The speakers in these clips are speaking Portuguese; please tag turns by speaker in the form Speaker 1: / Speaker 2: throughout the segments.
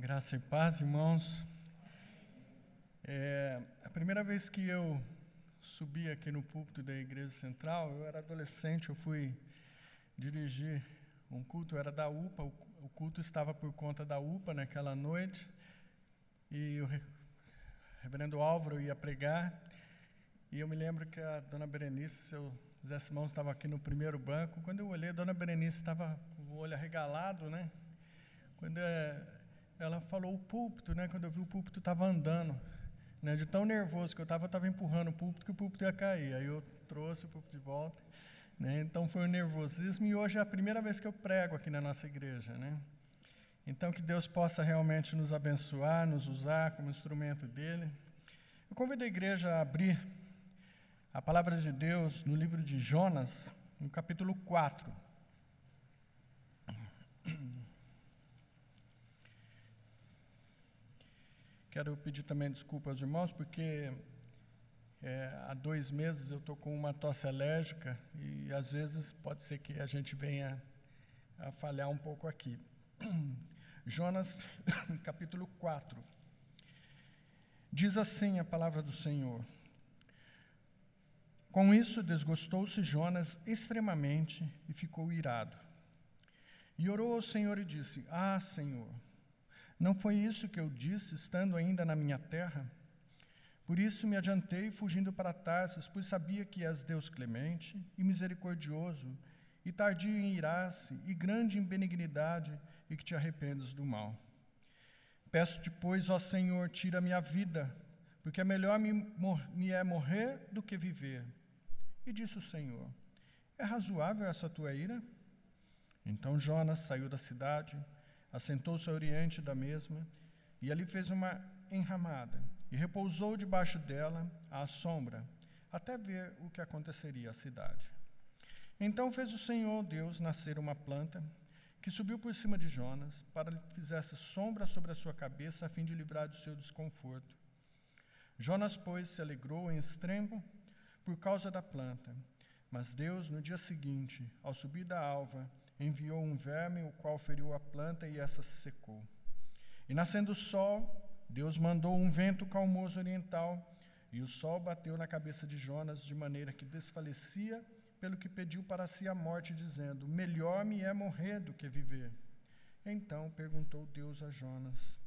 Speaker 1: Graça e paz, irmãos. É, a primeira vez que eu subi aqui no púlpito da Igreja Central, eu era adolescente, eu fui dirigir um culto, era da UPA, o, culto estava por conta da UPA naquela noite, e o reverendo Álvaro ia pregar, e eu me lembro que a dona Berenice, seu Zé Simão, estava aqui no primeiro banco, quando eu olhei, a dona Berenice estava com o olho arregalado, né? Quando é, ela falou o púlpito, né? Quando eu vi o púlpito estava andando, né? De tão nervoso que eu estava, estava empurrando o púlpito que o púlpito ia cair. Aí eu trouxe o púlpito de volta, né? Então foi um nervosismo e hoje é a primeira vez que eu prego aqui na nossa igreja, né? Então que Deus possa realmente nos abençoar, nos usar como instrumento dele. Eu convido a igreja a abrir a palavra de Deus no livro de Jonas, no capítulo 4. Quero pedir também desculpa aos irmãos, porque é, há dois meses eu estou com uma tosse alérgica e às vezes pode ser que a gente venha a falhar um pouco aqui. Jonas, capítulo 4. Diz assim a palavra do Senhor. Com isso desgostou-se Jonas extremamente e ficou irado. E orou ao Senhor e disse: Ah, Senhor, não foi isso que eu disse, estando ainda na minha terra? Por isso me adiantei, fugindo para Tarsis, pois sabia que és Deus clemente e misericordioso, e tardio em irar-se, e grande em benignidade, e que te arrependes do mal. Peço-te, pois, ó Senhor, tira minha vida, porque é melhor me, me é morrer do que viver. E disse o Senhor: É razoável essa tua ira? Então Jonas saiu da cidade, assentou-se ao oriente da mesma, e ali fez uma enramada, e repousou debaixo dela à sombra, até ver o que aconteceria à cidade. Então fez o Senhor Deus nascer uma planta, que subiu por cima de Jonas, para que fizesse sombra sobre a sua cabeça, a fim de livrar do seu desconforto. Jonas, pois, se alegrou em extremo por causa da planta. Mas Deus, no dia seguinte, ao subir da alva, enviou um verme, o qual feriu a planta e essa se secou. E nascendo o sol, Deus mandou um vento calmoso oriental, e o sol bateu na cabeça de Jonas de maneira que desfalecia, pelo que pediu para si a morte, dizendo: Melhor me é morrer do que viver. Então perguntou Deus a Jonas: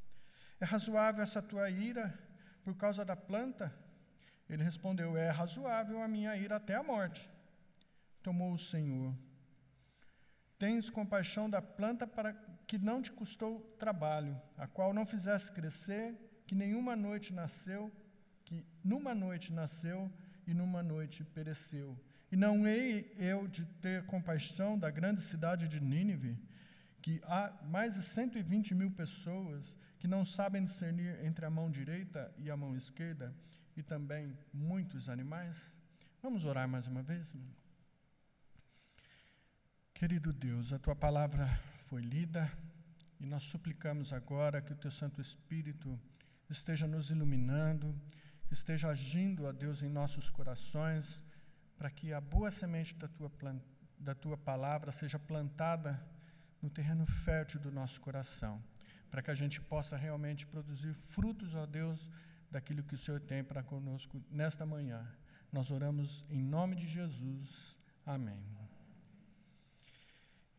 Speaker 1: É razoável essa tua ira por causa da planta? Ele respondeu: É razoável a minha ira até a morte. Tomou o Senhor Tens compaixão da planta para que não te custou trabalho, a qual não fizesse crescer, que nenhuma noite nasceu, que numa noite nasceu e numa noite pereceu. E não hei eu de ter compaixão da grande cidade de Nínive, que há mais de 120 mil pessoas que não sabem discernir entre a mão direita e a mão esquerda, e também muitos animais? Vamos orar mais uma vez? Querido Deus, a tua palavra foi lida e nós suplicamos agora que o teu Santo Espírito esteja nos iluminando, esteja agindo, a Deus, em nossos corações, para que a boa semente da tua, da tua palavra seja plantada no terreno fértil do nosso coração, para que a gente possa realmente produzir frutos, ó Deus, daquilo que o Senhor tem para conosco nesta manhã. Nós oramos em nome de Jesus. Amém.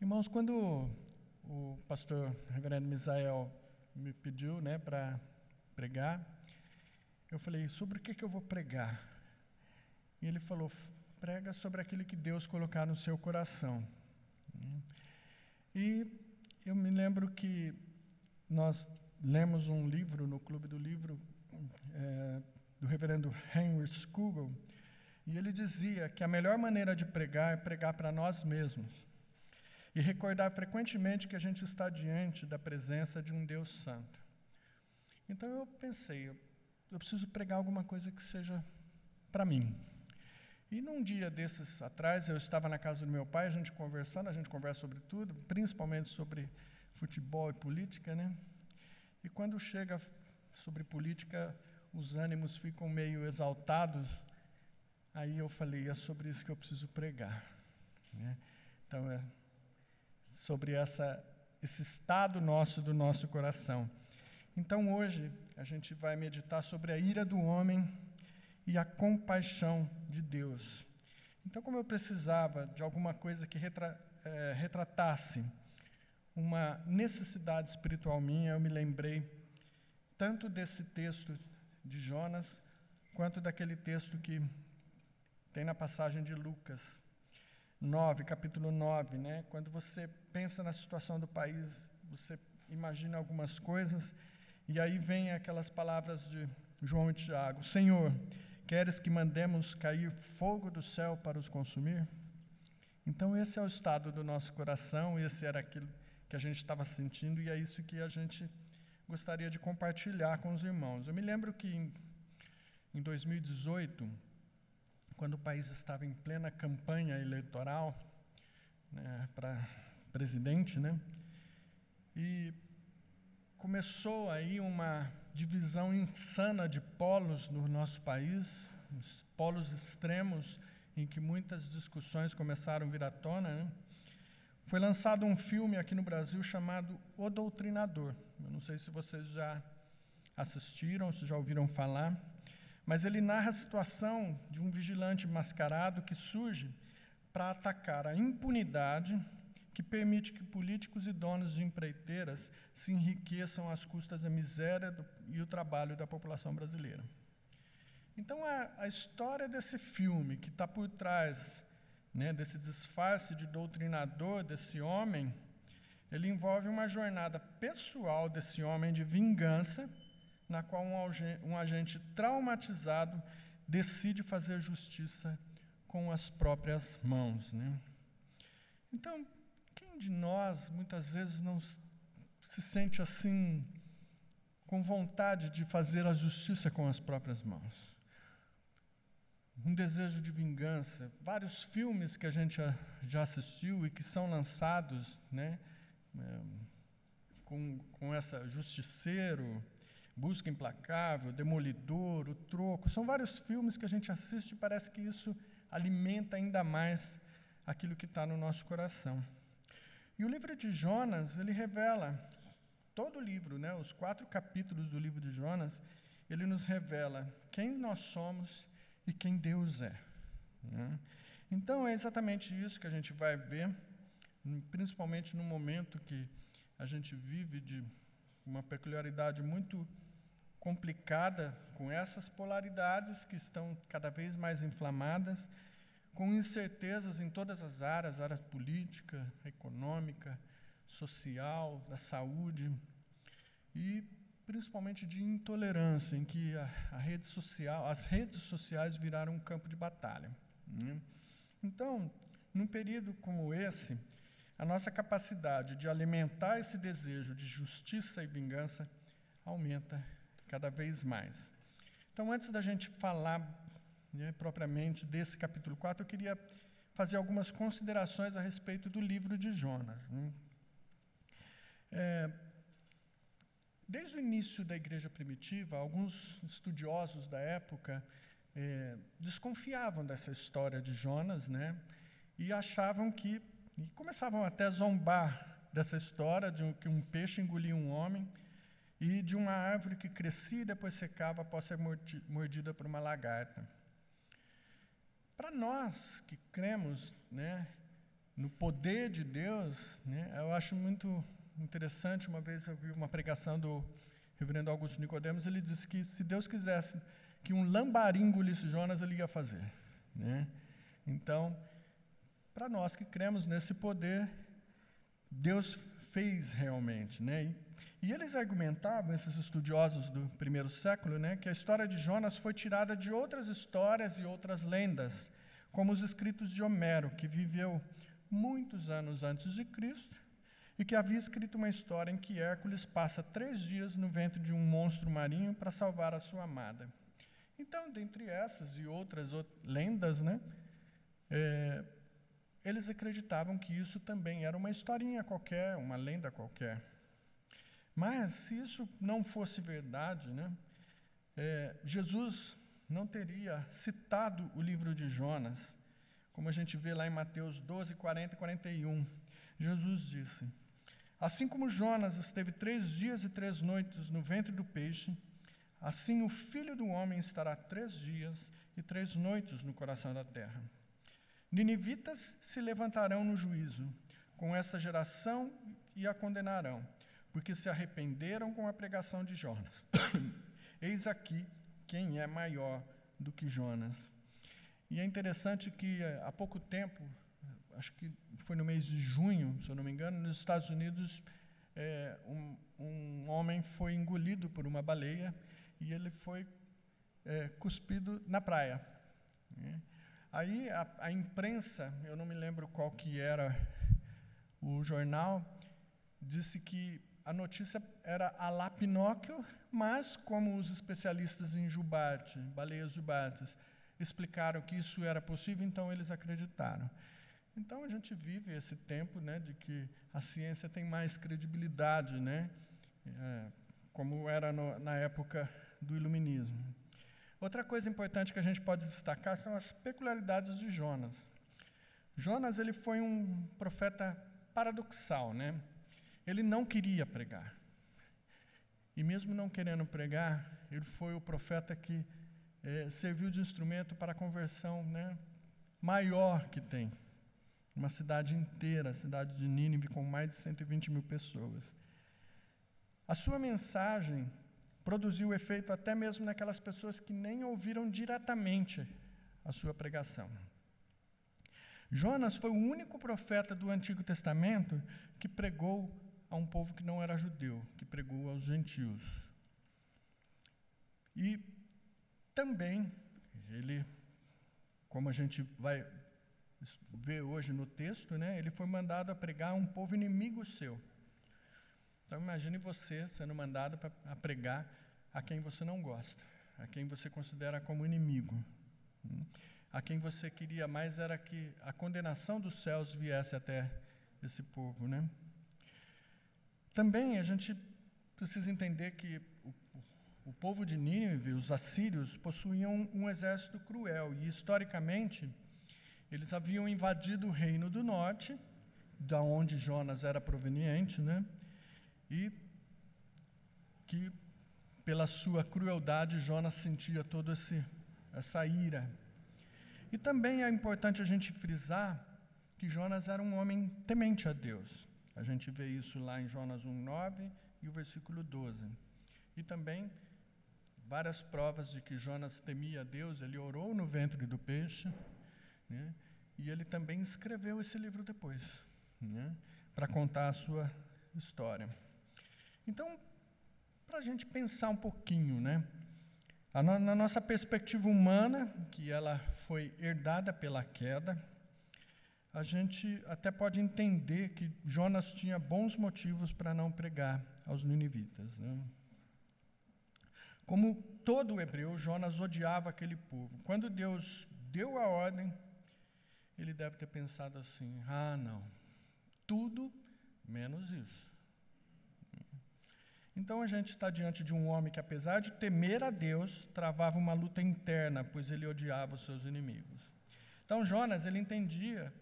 Speaker 1: Irmãos, quando o pastor reverendo Misael me pediu né, para pregar, eu falei, sobre o que, que eu vou pregar? E ele falou, prega sobre aquilo que Deus colocar no seu coração. E eu me lembro que nós lemos um livro no Clube do Livro é, do reverendo Henry Scougal, e ele dizia que a melhor maneira de pregar é pregar para nós mesmos e recordar frequentemente que a gente está diante da presença de um Deus Santo. Então eu pensei, eu, preciso pregar alguma coisa que seja para mim. E num dia desses atrás, eu estava na casa do meu pai, a gente conversando, a gente conversa sobre tudo, principalmente sobre futebol e política, né? E quando chega sobre política, os ânimos ficam meio exaltados. Aí eu falei, é sobre isso que eu preciso pregar. Né? Então, é, sobre essa, esse estado nosso do nosso coração. Então hoje a gente vai meditar sobre a ira do homem e a compaixão de Deus. Então, como eu precisava de alguma coisa que retra, é, retratasse uma necessidade espiritual minha, eu me lembrei tanto desse texto de Jonas, quanto daquele texto que tem na passagem de Lucas 9, capítulo 9, né? Quando você pensa na situação do país, você imagina algumas coisas, e aí vem aquelas palavras de João e Tiago: Senhor, queres que mandemos cair fogo do céu para os consumir? Então, esse é o estado do nosso coração, esse era aquilo que a gente estava sentindo, e é isso que a gente gostaria de compartilhar com os irmãos. Eu me lembro que em, em 2018, quando o país estava em plena campanha eleitoral né, para presidente, né, e começou aí uma divisão insana de polos no nosso país, polos extremos em que muitas discussões começaram a vir à tona. Né? Foi lançado um filme aqui no Brasil chamado O Doutrinador. Eu não sei se vocês já assistiram, se já ouviram falar, mas ele narra a situação de um vigilante mascarado que surge para atacar a impunidade que permite que políticos e donos de empreiteiras se enriqueçam às custas da miséria do, e o trabalho da população brasileira. Então, a, a história desse filme, que está por trás né, desse disfarce de doutrinador desse homem, ele envolve uma jornada pessoal desse homem de vingança, na qual um, agente traumatizado decide fazer justiça com as próprias mãos. Né? Então, quem de nós muitas vezes não se sente assim, com vontade de fazer a justiça com as próprias mãos? Um desejo de vingança. Vários filmes que a gente já assistiu e que são lançados, né? É, com, com essa Justiceiro, Busca Implacável, Demolidor, O Troco. São vários filmes que a gente assiste e parece que isso alimenta ainda mais aquilo que está no nosso coração. E o livro de Jonas, ele revela, todo o livro, né, os quatro capítulos do livro de Jonas, ele nos revela quem nós somos e quem Deus é. Né? Então, é exatamente isso que a gente vai ver, principalmente no momento que a gente vive de uma peculiaridade muito complicada, com essas polaridades que estão cada vez mais inflamadas com incertezas em todas as áreas, área política, econômica, social, da saúde, e principalmente de intolerância, em que a, a rede social, as redes sociais viraram um campo de batalha. Né? Então, num período como esse, a nossa capacidade de alimentar esse desejo de justiça e vingança aumenta cada vez mais. Então, antes da gente falar né, propriamente desse capítulo 4, eu queria fazer algumas considerações a respeito do livro de Jonas. Né. É, desde o início da igreja primitiva, alguns estudiosos da época é, desconfiavam dessa história de Jonas, né, e achavam que, e começavam até a zombar dessa história de que um peixe engolia um homem e de uma árvore que crescia e depois secava após ser mordida por uma lagarta. Para nós que cremos né, no poder de Deus, né, eu acho muito interessante. Uma vez eu vi uma pregação do reverendo Augusto Nicodemos, ele disse que se Deus quisesse que um lambarim engolisse Jonas, ele ia fazer. Né? Então, para nós que cremos nesse poder, Deus fez realmente. Né? E, eles argumentavam, esses estudiosos do primeiro século, né, que a história de Jonas foi tirada de outras histórias e outras lendas, como os escritos de Homero, que viveu muitos anos antes de Cristo e que havia escrito uma história em que Hércules passa três dias no ventre de um monstro marinho para salvar a sua amada. Então, dentre essas e outras lendas, né, é, eles acreditavam que isso também era uma historinha qualquer, uma lenda qualquer. Mas, se isso não fosse verdade, né, é, Jesus não teria citado o livro de Jonas, como a gente vê lá em Mateus 12, 40 e 41. Jesus disse: Assim como Jonas esteve três dias e três noites no ventre do peixe, assim o filho do homem estará três dias e três noites no coração da terra. Ninivitas se levantarão no juízo com essa geração e a condenarão, porque se arrependeram com a pregação de Jonas. Eis aqui quem é maior do que Jonas. E é interessante que eh, há pouco tempo, acho que foi no mês de junho, se eu não me engano, nos Estados Unidos, é, um, um, homem foi engolido por uma baleia e ele foi é, cuspido na praia. Né? Aí a, a, imprensa, eu não me lembro qual que era o jornal, disse que a notícia era a lá Pinóquio, mas como os especialistas em jubarte, baleias jubates, explicaram que isso era possível, então eles acreditaram. Então a gente vive esse tempo né, de que a ciência tem mais credibilidade, né, é, como era no, na época do Iluminismo. Outra coisa importante que a gente pode destacar são as peculiaridades de Jonas. Jonas ele foi um profeta paradoxal, né? Ele não queria pregar. E mesmo não querendo pregar, ele foi o profeta que é, serviu de instrumento para a conversão né, maior que tem. Uma cidade inteira, a cidade de Nínive, com mais de 120 mil pessoas. A sua mensagem produziu efeito até mesmo naquelas pessoas que nem ouviram diretamente a sua pregação. Jonas foi o único profeta do Antigo Testamento que pregou a um povo que não era judeu, que pregou aos gentios. E também, ele, como a gente vai ver hoje no texto, né, ele foi mandado a pregar a um povo inimigo seu. Então imagine você sendo mandado a pregar a quem você não gosta, a quem você considera como inimigo. A quem você queria mais era que a condenação dos céus viesse até esse povo, né? Também a gente precisa entender que o, o povo de Nínive, os assírios, possuíam um exército cruel e, historicamente, eles haviam invadido o reino do norte, da onde Jonas era proveniente, né? E que, pela sua crueldade, Jonas sentia toda essa ira. E também é importante a gente frisar que Jonas era um homem temente a Deus. A gente vê isso lá em Jonas 1:9 e o versículo 12. E também várias provas de que Jonas temia a Deus, ele orou no ventre do peixe, né? e ele também escreveu esse livro depois, né? para contar a sua história. Então, para a gente pensar um pouquinho, né? Na nossa perspectiva humana, que ela foi herdada pela queda, a gente até pode entender que Jonas tinha bons motivos para não pregar aos ninivitas. Né? Como todo hebreu, Jonas odiava aquele povo. Quando Deus deu a ordem, ele deve ter pensado assim: ah, não, tudo menos isso. Então a gente está diante de um homem que, apesar de temer a Deus, travava uma luta interna, pois ele odiava os seus inimigos. Então Jonas, ele entendia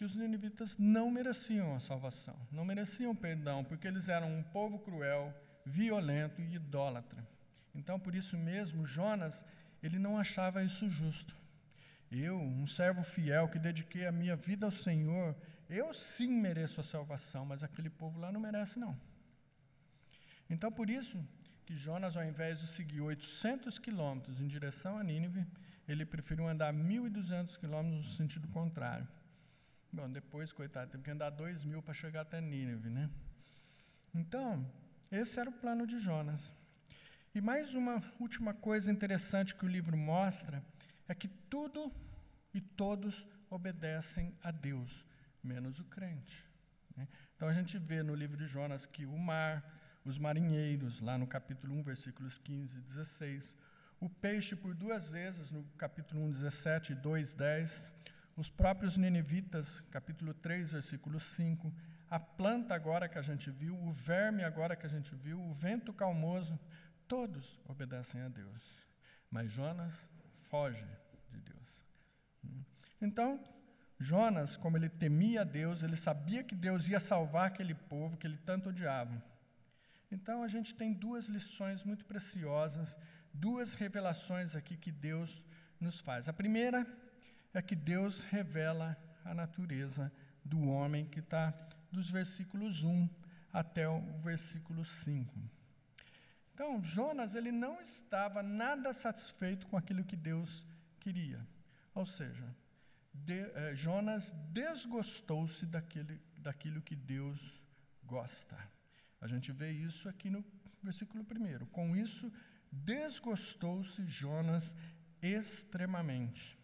Speaker 1: que os ninivitas não mereciam a salvação, não mereciam perdão, porque eles eram um povo cruel, violento e idólatra. Então, por isso mesmo, Jonas, ele não achava isso justo. Eu, um servo fiel que dediquei a minha vida ao Senhor, eu sim mereço a salvação, mas aquele povo lá não merece não. Então, por isso que Jonas, ao invés de seguir 800 quilômetros em direção a Nínive, ele preferiu andar 1.200 quilômetros no sentido contrário. Bom, depois, coitado, teve que andar dois mil para chegar até Nínive, né? Então, esse era o plano de Jonas. E mais uma última coisa interessante que o livro mostra é que tudo e todos obedecem a Deus, menos o crente. Né? Então a gente vê no livro de Jonas que o mar, os marinheiros, lá no capítulo 1, versículos 15 e 16, o peixe por duas vezes, no capítulo 1, 17 e 2, 10, os próprios ninivitas, capítulo 3, versículo 5, a planta agora que a gente viu, o verme agora que a gente viu, o vento calmoso, todos obedecem a Deus. Mas Jonas foge de Deus. Então, Jonas, como ele temia Deus, ele sabia que Deus ia salvar aquele povo que ele tanto odiava. Então a gente tem duas lições muito preciosas, duas revelações aqui que Deus nos faz. A primeira é que Deus revela a natureza do homem, que está dos versículos 1 até o versículo 5. Então, Jonas ele não estava nada satisfeito com aquilo que Deus queria. Ou seja, de, eh, Jonas desgostou-se daquilo que Deus gosta. A gente vê isso aqui no versículo 1. Com isso, desgostou-se Jonas extremamente.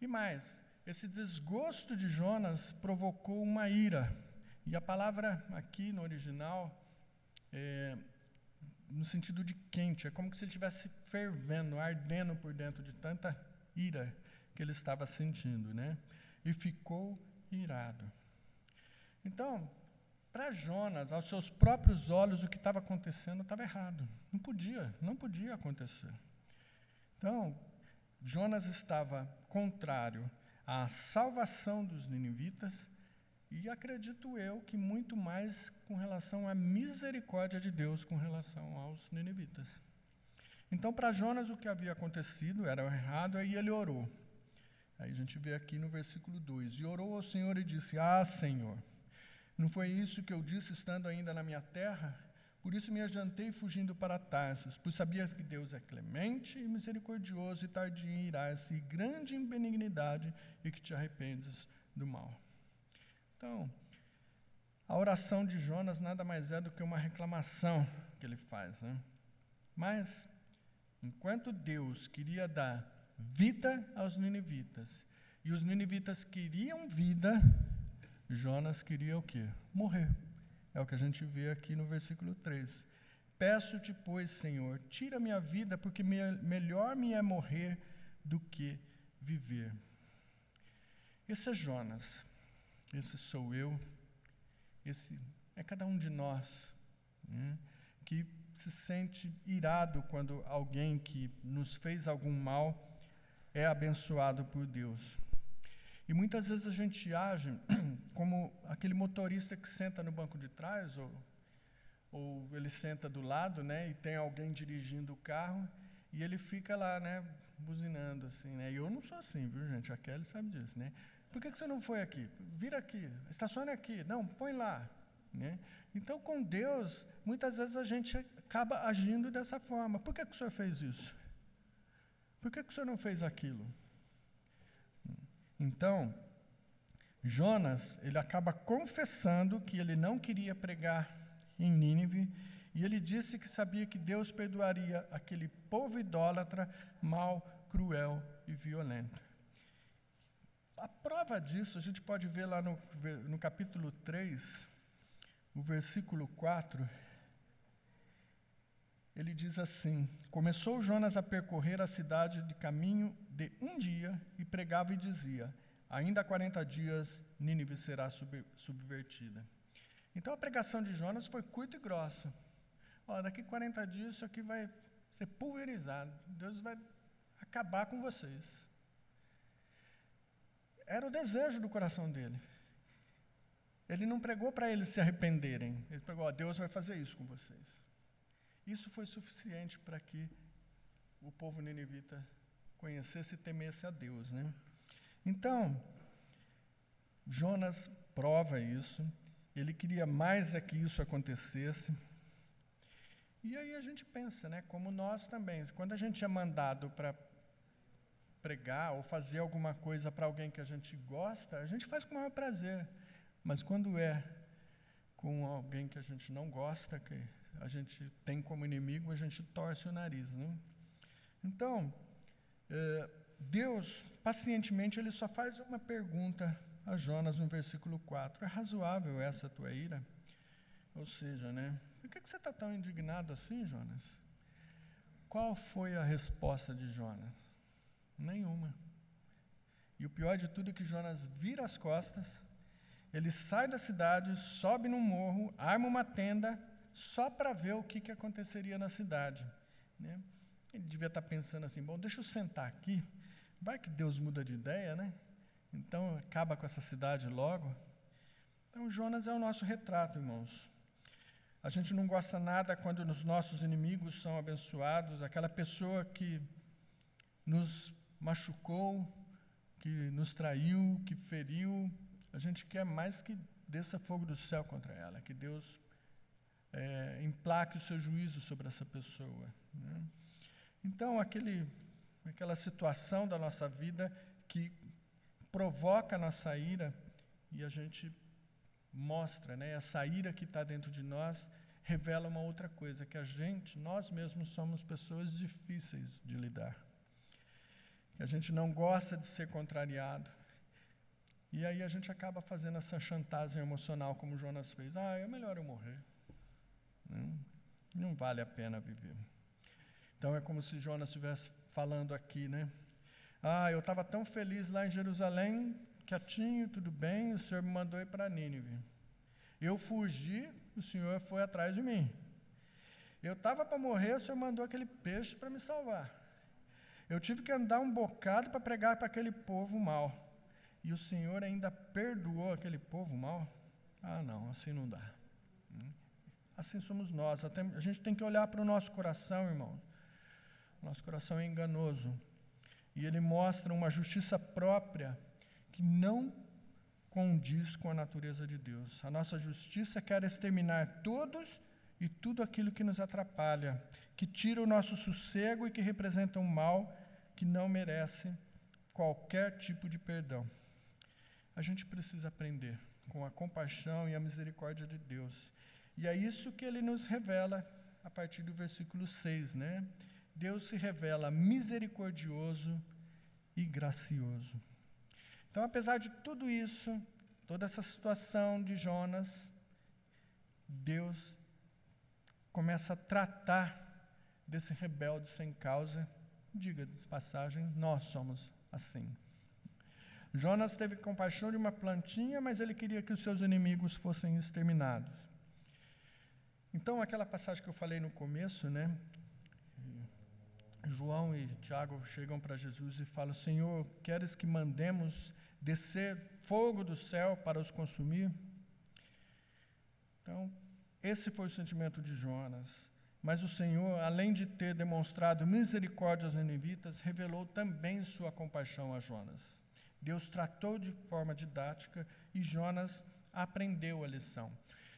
Speaker 1: E mais, esse desgosto de Jonas provocou uma ira. E a palavra aqui no original, é, no sentido de quente, é como se ele estivesse fervendo, ardendo por dentro de tanta ira que ele estava sentindo, né? E ficou irado. Então, para Jonas, aos seus próprios olhos, o que estava acontecendo estava errado. Não podia, não podia acontecer. Então, Jonas estava contrário à salvação dos ninivitas e acredito eu que muito mais com relação à misericórdia de Deus com relação aos ninivitas. Então, para Jonas, o que havia acontecido era errado, aí ele orou. Aí a gente vê aqui no versículo 2: E orou ao Senhor e disse: Ah, Senhor, não foi isso que eu disse estando ainda na minha terra? Por isso me adiantei fugindo para Tarsus, pois sabias que Deus é clemente e misericordioso e tardio em irar-se, grande em benignidade, e que te arrependes do mal. Então, a oração de Jonas nada mais é do que uma reclamação que ele faz. Né? Mas, enquanto Deus queria dar vida aos ninivitas, e os ninivitas queriam vida, Jonas queria o quê? Morrer. É o que a gente vê aqui no versículo 3. Peço-te, pois, Senhor, tira minha vida, porque me, melhor me é morrer do que viver. Esse é Jonas, esse sou eu, esse é cada um de nós, né, que se sente irado quando alguém que nos fez algum mal é abençoado por Deus. E muitas vezes a gente age como aquele motorista que senta no banco de trás, ou, ou ele senta do lado, né, e tem alguém dirigindo o carro, e ele fica lá, né, buzinando assim, né. E eu não sou assim, viu, gente? A Kelly sabe disso, né. Por que, que você não foi aqui? Vira aqui, estacione aqui. Não, põe lá. Né? Então, com Deus, muitas vezes a gente acaba agindo dessa forma. Por que, que o senhor fez isso? Por que, que o senhor não fez aquilo? Então, Jonas, ele acaba confessando que ele não queria pregar em Nínive, e ele disse que sabia que Deus perdoaria aquele povo idólatra, mau, cruel e violento. A prova disso a gente pode ver lá no, no capítulo 3, o versículo 4. Ele diz assim: Começou Jonas a percorrer a cidade de caminho de um dia e pregava e dizia: Ainda há 40 dias Nínive será sub, subvertida. Então a pregação de Jonas foi curta e grossa. Ó, daqui 40 dias isso aqui vai ser pulverizado. Deus vai acabar com vocês. Era o desejo do coração dele. Ele não pregou para eles se arrependerem. Ele pregou, ó, Deus vai fazer isso com vocês. Isso foi suficiente para que o povo ninivita conhecesse e temesse a Deus, né? Então, Jonas prova isso, ele queria mais é que isso acontecesse. E aí a gente pensa, né, como nós também, quando a gente é mandado para pregar ou fazer alguma coisa para alguém que a gente gosta, a gente faz com o maior prazer. Mas quando é com alguém que a gente não gosta, que a gente tem como inimigo, a gente torce o nariz. Né? Então, Deus, pacientemente, ele só faz uma pergunta a Jonas no versículo 4. É razoável essa tua ira? Ou seja, né? Por que, que você está tão indignado assim, Jonas? Qual foi a resposta de Jonas? Nenhuma. E o pior de tudo é que Jonas vira as costas, ele sai da cidade, sobe num morro, arma uma tenda, só para ver o que, que aconteceria na cidade. Né? Ele devia estar tá pensando assim: bom, deixa eu sentar aqui, vai que Deus muda de ideia, né? Então, acaba com essa cidade logo. Então, Jonas é o nosso retrato, irmãos. A gente não gosta nada quando os nossos inimigos são abençoados, aquela pessoa que nos machucou, que nos traiu, que feriu, a gente quer mais que desça fogo do céu contra ela, que Deus é, o seu juízo sobre essa pessoa. Né? Então, aquele, aquela situação da nossa vida que provoca a nossa ira e a gente mostra, né, essa ira que está dentro de nós revela uma outra coisa, que a gente, nós mesmos somos pessoas difíceis de lidar. Que a gente não gosta de ser contrariado. E aí a gente acaba fazendo essa chantagem emocional, como Jonas fez. Ah, é melhor eu morrer. Não, não vale a pena viver. Então é como se Jonas estivesse falando aqui, né? Ah, eu estava tão feliz lá em Jerusalém, quietinho, tudo bem, o Senhor me mandou ir para Nínive. Eu fugi, o Senhor foi atrás de mim. Eu estava para morrer, o Senhor mandou aquele peixe para me salvar. Eu tive que andar um bocado para pregar para aquele povo mal. E o Senhor ainda perdoou aquele povo mal? Ah, não, assim não dá. Assim somos nós. A gente tem que olhar para o nosso coração, irmão. Nosso coração é enganoso. E ele mostra uma justiça própria que não condiz com a natureza de Deus. A nossa justiça quer exterminar todos e tudo aquilo que nos atrapalha, que tira o nosso sossego e que representa um mal que não merece qualquer tipo de perdão. A gente precisa aprender com a compaixão e a misericórdia de Deus. E é isso que ele nos revela a partir do versículo 6, né? Deus se revela misericordioso e gracioso. Então, apesar de tudo isso, toda essa situação de Jonas, Deus começa a tratar desse rebelde sem causa. Diga de passagem, nós somos assim. Jonas teve compaixão de uma plantinha, mas ele queria que os seus inimigos fossem exterminados. Então, aquela passagem que eu falei no começo, né? João e Tiago chegam para Jesus e falam: Senhor, queres que mandemos descer fogo do céu para os consumir? Então, esse foi o sentimento de Jonas. Mas o Senhor, além de ter demonstrado misericórdia aos ninivitas, revelou também sua compaixão a Jonas. Deus tratou de forma didática e Jonas aprendeu a lição.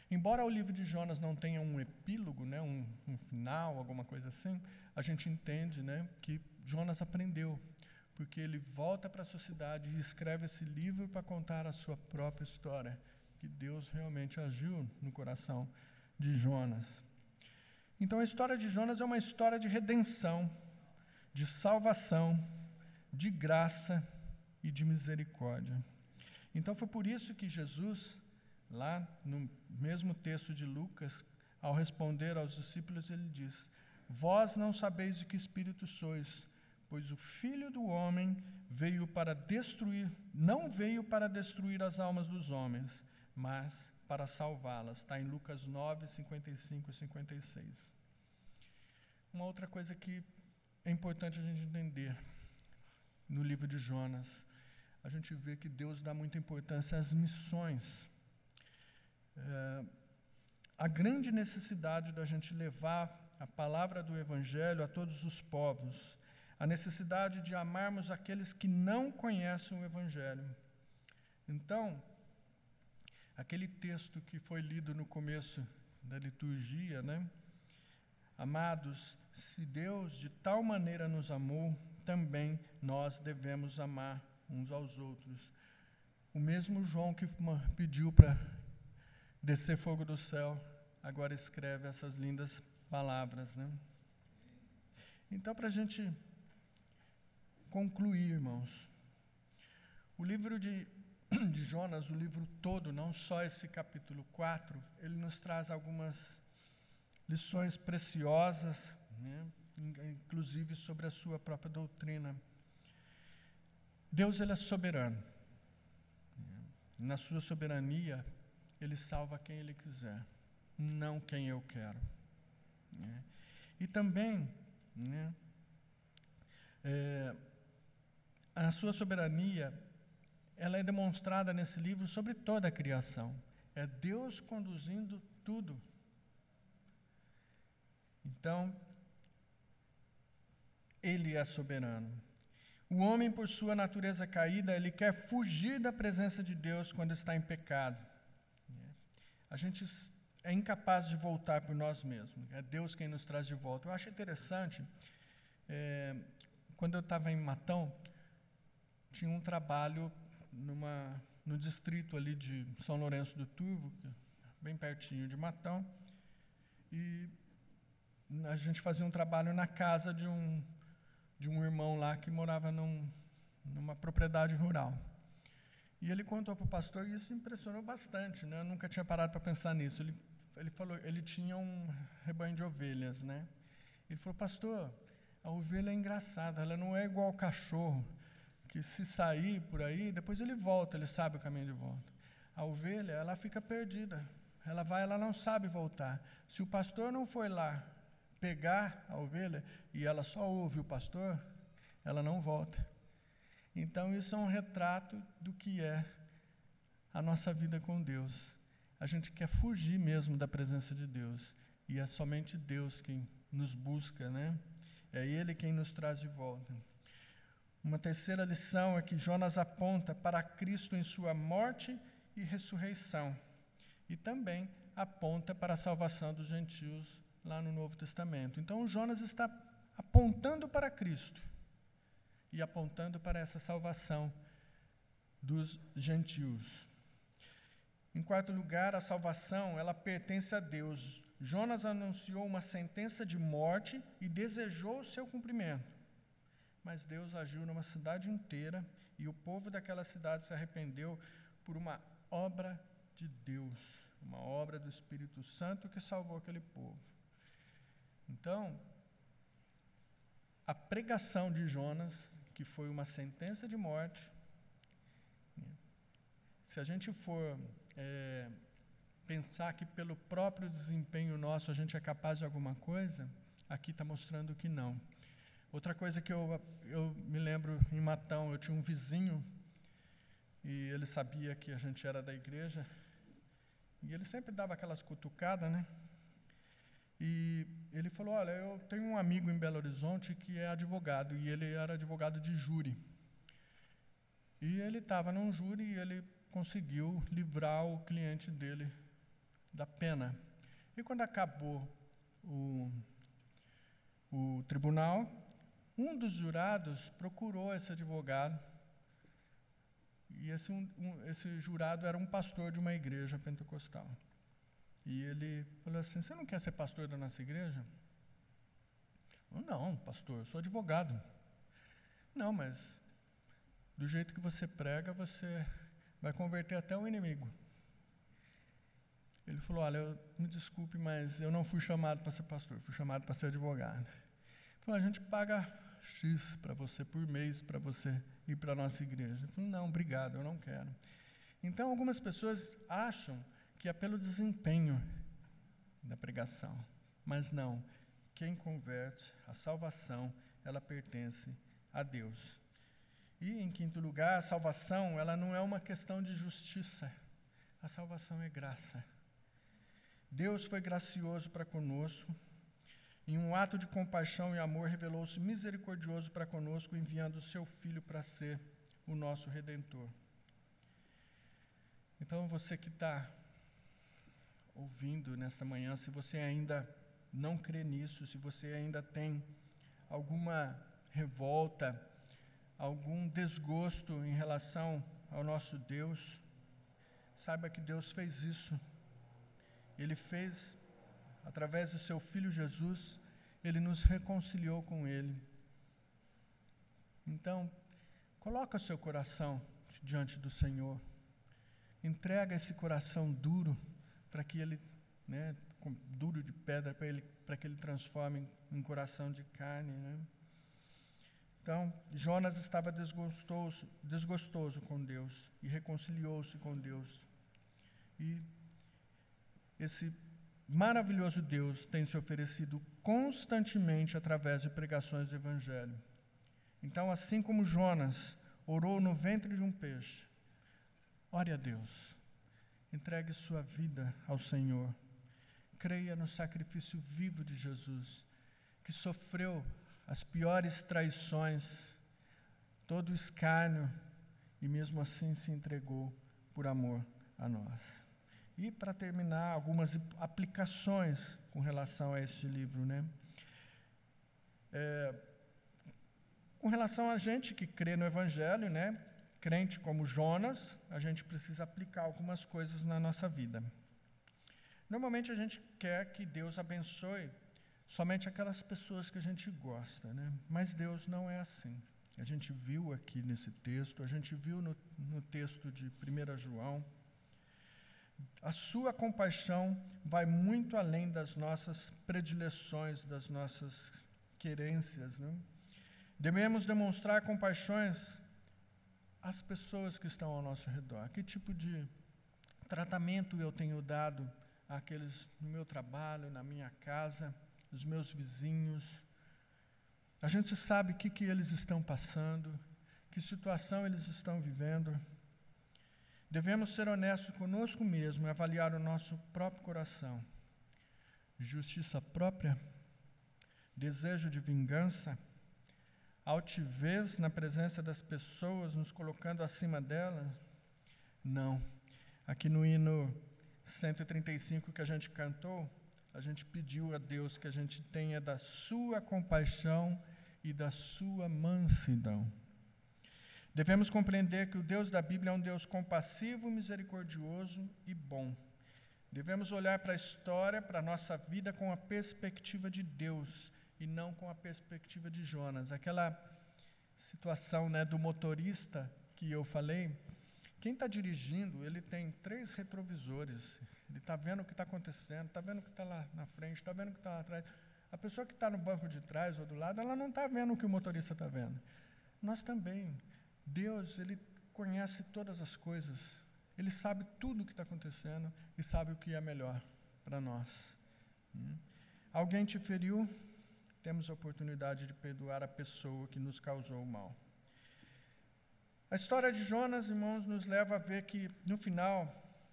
Speaker 1: Embora o livro de Jonas não tenha um epílogo, né, um, um final, alguma coisa assim, a gente entende né, que Jonas aprendeu, porque ele volta para a sociedade e escreve esse livro para contar a sua própria história, que Deus realmente agiu no coração de Jonas. Então a história de Jonas é uma história de redenção, de salvação, de graça e de misericórdia. Então foi por isso que Jesus, lá no mesmo texto de Lucas, ao responder aos discípulos, ele diz: Vós não sabeis de que espírito sois, pois o Filho do homem veio para destruir, não veio para destruir as almas dos homens, mas para salvá-las. Está em Lucas 9, 55 e 56. Uma outra coisa que é importante a gente entender no livro de Jonas, a gente vê que Deus dá muita importância às missões. É, a grande necessidade da gente levar a palavra do Evangelho a todos os povos, a necessidade de amarmos aqueles que não conhecem o Evangelho. Então, aquele texto que foi lido no começo da liturgia, né? Amados, se Deus de tal maneira nos amou, também nós devemos amar uns aos outros. O mesmo João que pediu para descer fogo do céu, agora escreve essas lindas palavras. Né? Então, para a gente concluir, irmãos, o livro de, de Jonas, o livro todo, não só esse capítulo 4, ele nos traz algumas lições preciosas, né? inclusive sobre a sua própria doutrina. Deus ele é soberano. Na sua soberania, ele salva quem ele quiser, não quem eu quero. Né? E também, né, é, a sua soberania, ela é demonstrada nesse livro sobre toda a criação. É Deus conduzindo tudo. Então, Ele é soberano. O homem, por sua natureza caída, ele quer fugir da presença de Deus quando está em pecado. A gente é incapaz de voltar por nós mesmos. É Deus quem nos traz de volta. Eu acho interessante, é, quando eu estava em Matão, tinha um trabalho numa, no distrito ali de São Lourenço do Turvo, é bem pertinho de Matão, e a gente fazia um trabalho na casa de um de um irmão lá que morava num, numa propriedade rural. E ele contou para o pastor e isso impressionou bastante, né? Eu nunca tinha parado para pensar nisso. Ele, ele falou, ele tinha um rebanho de ovelhas, né? Ele falou, pastor, a ovelha é engraçada, ela não é igual ao cachorro, que se sair por aí, depois ele volta, ele sabe o caminho de volta. A ovelha, ela fica perdida. Ela vai, ela não sabe voltar. Se o pastor não foi lá pegar a ovelha e ela só ouve o pastor, ela não volta. Então, isso é um retrato do que é a nossa vida com Deus. A gente quer fugir mesmo da presença de Deus. E é somente Deus quem nos busca, né? É Ele quem nos traz de volta. Uma terceira lição é que Jonas aponta para Cristo em sua morte e ressurreição. E também aponta para a salvação dos gentios lá no Novo Testamento. Então, Jonas está apontando para Cristo e apontando para essa salvação dos gentios. Em quarto lugar, a salvação, ela pertence a Deus. Jonas anunciou uma sentença de morte e desejou o seu cumprimento. Mas Deus agiu numa cidade inteira e o povo daquela cidade se arrependeu por uma obra de Deus, uma obra do Espírito Santo que salvou aquele povo. Então, a pregação de Jonas, que foi uma sentença de morte, se a gente for é, pensar que pelo próprio desempenho nosso a gente é capaz de alguma coisa, aqui está mostrando que não. Outra coisa que eu, eu me lembro em Matão, eu tinha um vizinho e ele sabia que a gente era da igreja e ele sempre dava aquelas cutucadas, né? E ele falou: Olha, eu tenho um amigo em Belo Horizonte que é advogado, e ele era advogado de júri. E ele estava num júri e ele conseguiu livrar o cliente dele da pena. E quando acabou o, o tribunal, um dos jurados procurou esse advogado. E esse, um, esse jurado era um pastor de uma igreja pentecostal. E ele falou assim: Você não quer ser pastor da nossa igreja? Eu, não, pastor, eu sou advogado. Não, mas do jeito que você prega, você vai converter até o inimigo. Ele falou: Olha, eu, me desculpe, mas eu não fui chamado para ser pastor, fui chamado para ser advogado. Ele falou: A gente paga X para você por mês para você ir para a nossa igreja. Ele falou: Não, obrigado, eu não quero. Então, algumas pessoas acham que é pelo desempenho da pregação. Mas não, quem converte, a salvação, ela pertence a Deus. E em quinto lugar, a salvação, ela não é uma questão de justiça. A salvação é graça. Deus foi gracioso para conosco. Em um ato de compaixão e amor, revelou-se misericordioso para conosco, enviando o seu Filho para ser o nosso redentor. Então, você que está ouvindo nesta manhã, se você ainda não crê nisso, se você ainda tem alguma revolta, algum desgosto em relação ao nosso Deus, saiba que Deus fez isso. Ele fez, através do seu Filho Jesus, ele nos reconciliou com Ele. Então, coloca seu coração diante do Senhor. Entrega esse coração duro para que ele, né, duro de pedra, para, ele, para que ele transforme em coração de carne. Né? Então, Jonas estava desgostoso, desgostoso com Deus e reconciliou-se com Deus. E esse maravilhoso Deus tem se oferecido constantemente através de pregações do Evangelho. Então, assim como Jonas orou no ventre de um peixe, ore a Deus. Entregue sua vida ao Senhor. Creia no sacrifício vivo de Jesus, que sofreu as piores traições, todo o escárnio, e mesmo assim se entregou por amor a nós. E para terminar, algumas aplicações com relação a este livro, né? É, com relação a gente que crê no Evangelho, né? Crente como Jonas, a gente precisa aplicar algumas coisas na nossa vida. Normalmente a gente quer que Deus abençoe somente aquelas pessoas que a gente gosta, né? Mas Deus não é assim. A gente viu aqui nesse texto, a gente viu no, no texto de 1 João. A sua compaixão vai muito além das nossas predileções, das nossas querências. Né? Devemos demonstrar compaixões às pessoas que estão ao nosso redor. Que tipo de tratamento eu tenho dado àqueles no meu trabalho, na minha casa, os meus vizinhos, a gente sabe o que, que eles estão passando, que situação eles estão vivendo. Devemos ser honestos conosco mesmo e avaliar o nosso próprio coração. Justiça própria, desejo de vingança, altivez na presença das pessoas, nos colocando acima delas? Não. Aqui no hino 135 que a gente cantou, a gente pediu a Deus que a gente tenha da sua compaixão e da sua mansidão. Devemos compreender que o Deus da Bíblia é um Deus compassivo, misericordioso e bom. Devemos olhar para a história, para a nossa vida com a perspectiva de Deus e não com a perspectiva de Jonas. Aquela situação né, do motorista que eu falei, quem está dirigindo, ele tem três retrovisores. Ele está vendo o que está acontecendo, está vendo o que está lá na frente, está vendo o que está lá atrás. A pessoa que está no banco de trás ou do lado, ela não está vendo o que o motorista está vendo. Nós também. Deus, Ele conhece todas as coisas. Ele sabe tudo o que está acontecendo e sabe o que é melhor para nós. Hum? Alguém te feriu? Temos a oportunidade de perdoar a pessoa que nos causou o mal. A história de Jonas, irmãos, nos leva a ver que, no final,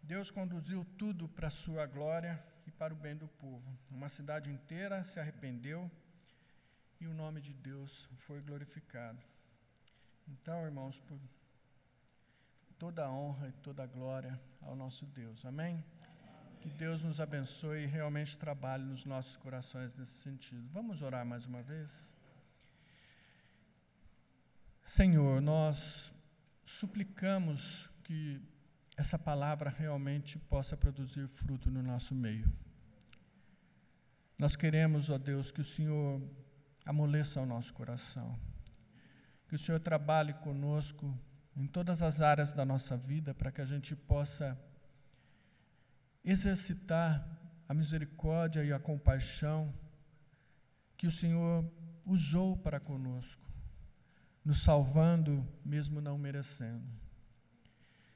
Speaker 1: Deus conduziu tudo para a sua glória e para o bem do povo. Uma cidade inteira se arrependeu e o nome de Deus foi glorificado. Então, irmãos, por toda a honra e toda a glória ao nosso Deus. Amém? Que Deus nos abençoe e realmente trabalhe nos nossos corações nesse sentido. Vamos orar mais uma vez? Senhor, nós suplicamos que essa palavra realmente possa produzir fruto no nosso meio. Nós queremos, ó Deus, que o Senhor amoleça o nosso coração, que o Senhor trabalhe conosco em todas as áreas da nossa vida para que a gente possa exercitar a misericórdia e a compaixão que o Senhor usou para conosco, nos salvando mesmo não merecendo.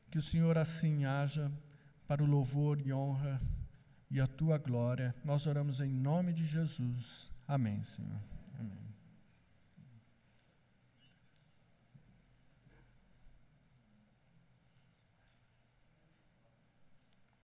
Speaker 1: Que o Senhor assim haja para o louvor e honra e a tua glória. Nós oramos em nome de Jesus. Amém, Senhor. Amém.